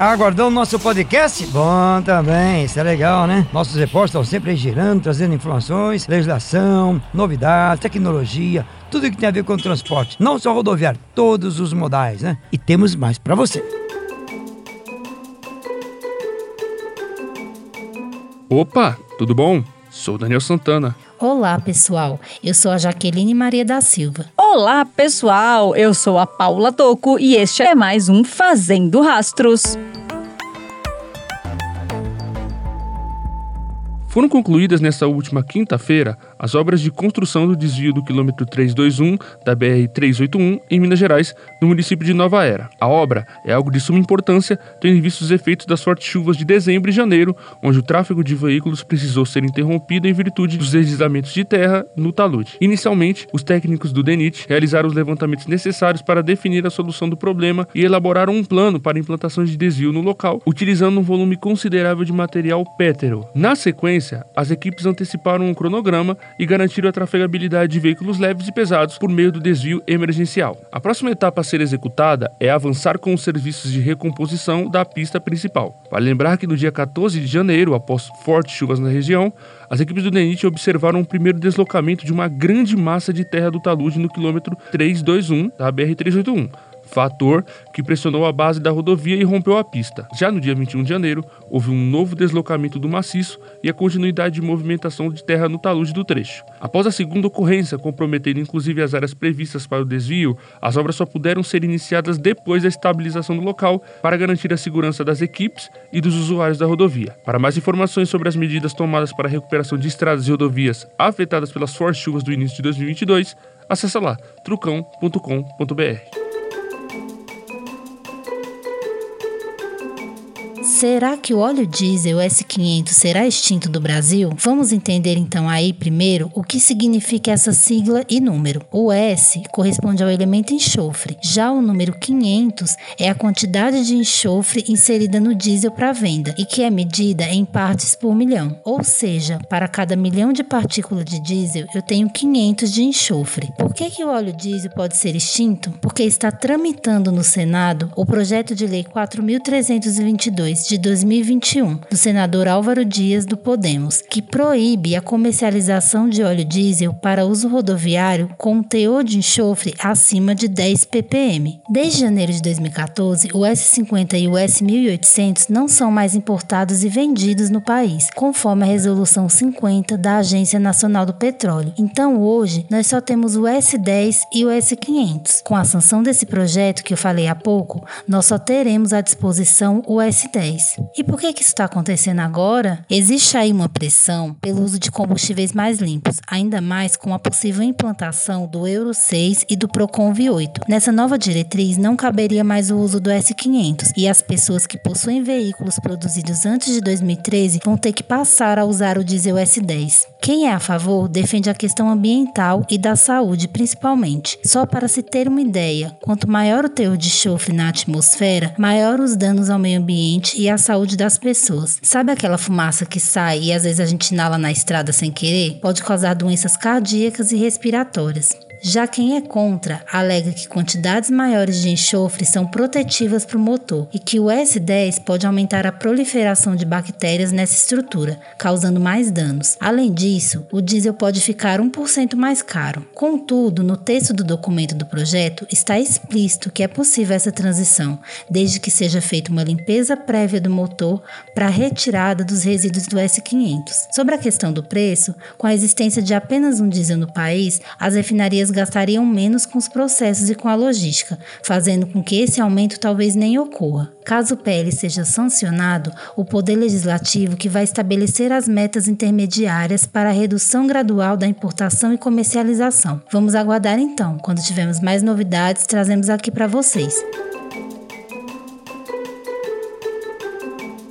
Aguardando nosso podcast? Bom também, isso é legal, né? Nossos repórteres estão sempre aí girando, trazendo informações, legislação, novidades, tecnologia, tudo que tem a ver com o transporte. Não só rodoviário, todos os modais, né? E temos mais para você. Opa, tudo bom? Sou Daniel Santana. Olá, pessoal. Eu sou a Jaqueline Maria da Silva. Olá, pessoal. Eu sou a Paula Toco e este é mais um Fazendo Rastros. Foram concluídas nesta última quinta-feira as obras de construção do desvio do quilômetro 321 da BR-381 em Minas Gerais, no município de Nova Era. A obra é algo de suma importância, tendo em vista os efeitos das fortes chuvas de dezembro e janeiro, onde o tráfego de veículos precisou ser interrompido em virtude dos deslizamentos de terra no talude. Inicialmente, os técnicos do DENIT realizaram os levantamentos necessários para definir a solução do problema e elaboraram um plano para implantação de desvio no local, utilizando um volume considerável de material pétreo. Na sequência, as equipes anteciparam um cronograma e garantiram a trafegabilidade de veículos leves e pesados por meio do desvio emergencial. A próxima etapa a ser executada é avançar com os serviços de recomposição da pista principal. Vale lembrar que no dia 14 de janeiro, após fortes chuvas na região, as equipes do DENIT observaram o primeiro deslocamento de uma grande massa de terra do talude no quilômetro 321 da BR-381 fator que pressionou a base da rodovia e rompeu a pista. Já no dia 21 de janeiro, houve um novo deslocamento do maciço e a continuidade de movimentação de terra no talude do trecho. Após a segunda ocorrência, comprometendo inclusive as áreas previstas para o desvio, as obras só puderam ser iniciadas depois da estabilização do local para garantir a segurança das equipes e dos usuários da rodovia. Para mais informações sobre as medidas tomadas para a recuperação de estradas e rodovias afetadas pelas fortes chuvas do início de 2022, acesse lá trucão.com.br. Será que o óleo diesel S500 será extinto do Brasil? Vamos entender então aí primeiro o que significa essa sigla e número. O S corresponde ao elemento enxofre, já o número 500 é a quantidade de enxofre inserida no diesel para venda e que é medida em partes por milhão. Ou seja, para cada milhão de partículas de diesel eu tenho 500 de enxofre. Por que, que o óleo diesel pode ser extinto? Porque está tramitando no Senado o projeto de lei 4322 de 2021 do senador Álvaro Dias do Podemos, que proíbe a comercialização de óleo diesel para uso rodoviário com teor de enxofre acima de 10 ppm. Desde janeiro de 2014, o S50 e o S1800 não são mais importados e vendidos no país, conforme a resolução 50 da Agência Nacional do Petróleo. Então, hoje, nós só temos o S10 e o S500. Com a sanção desse projeto que eu falei há pouco, nós só teremos à disposição o S10. E por que, que isso está acontecendo agora? Existe aí uma pressão pelo uso de combustíveis mais limpos, ainda mais com a possível implantação do Euro 6 e do Procon V8. Nessa nova diretriz, não caberia mais o uso do S500 e as pessoas que possuem veículos produzidos antes de 2013 vão ter que passar a usar o diesel S10. Quem é a favor defende a questão ambiental e da saúde, principalmente. Só para se ter uma ideia, quanto maior o teor de enxofre na atmosfera, maior os danos ao meio ambiente e à saúde das pessoas. Sabe aquela fumaça que sai e às vezes a gente inala na estrada sem querer? Pode causar doenças cardíacas e respiratórias. Já quem é contra alega que quantidades maiores de enxofre são protetivas para o motor e que o S10 pode aumentar a proliferação de bactérias nessa estrutura, causando mais danos. Além disso, o diesel pode ficar 1% mais caro. Contudo, no texto do documento do projeto está explícito que é possível essa transição, desde que seja feita uma limpeza prévia do motor para a retirada dos resíduos do S500. Sobre a questão do preço, com a existência de apenas um diesel no país, as refinarias gastariam menos com os processos e com a logística, fazendo com que esse aumento talvez nem ocorra. Caso o PL seja sancionado, o Poder Legislativo que vai estabelecer as metas intermediárias para a redução gradual da importação e comercialização. Vamos aguardar então. Quando tivermos mais novidades, trazemos aqui para vocês.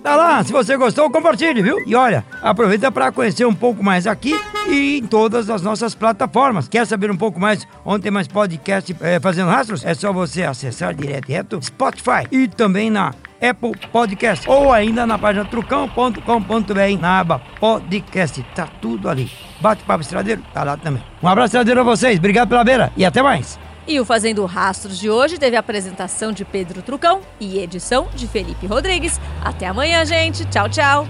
Tá lá, se você gostou, compartilhe, viu? E olha, aproveita para conhecer um pouco mais aqui e em todas as nossas plataformas. Quer saber um pouco mais onde tem mais podcast é, fazendo rastros? É só você acessar direto Spotify e também na Apple Podcast ou ainda na página trucão.com.br na aba podcast. Tá tudo ali. Bate papo estradeiro, tá lá também. Um abraço estradeiro a vocês, obrigado pela beira e até mais. E o Fazendo Rastros de hoje teve a apresentação de Pedro Trucão e edição de Felipe Rodrigues. Até amanhã, gente. Tchau, tchau.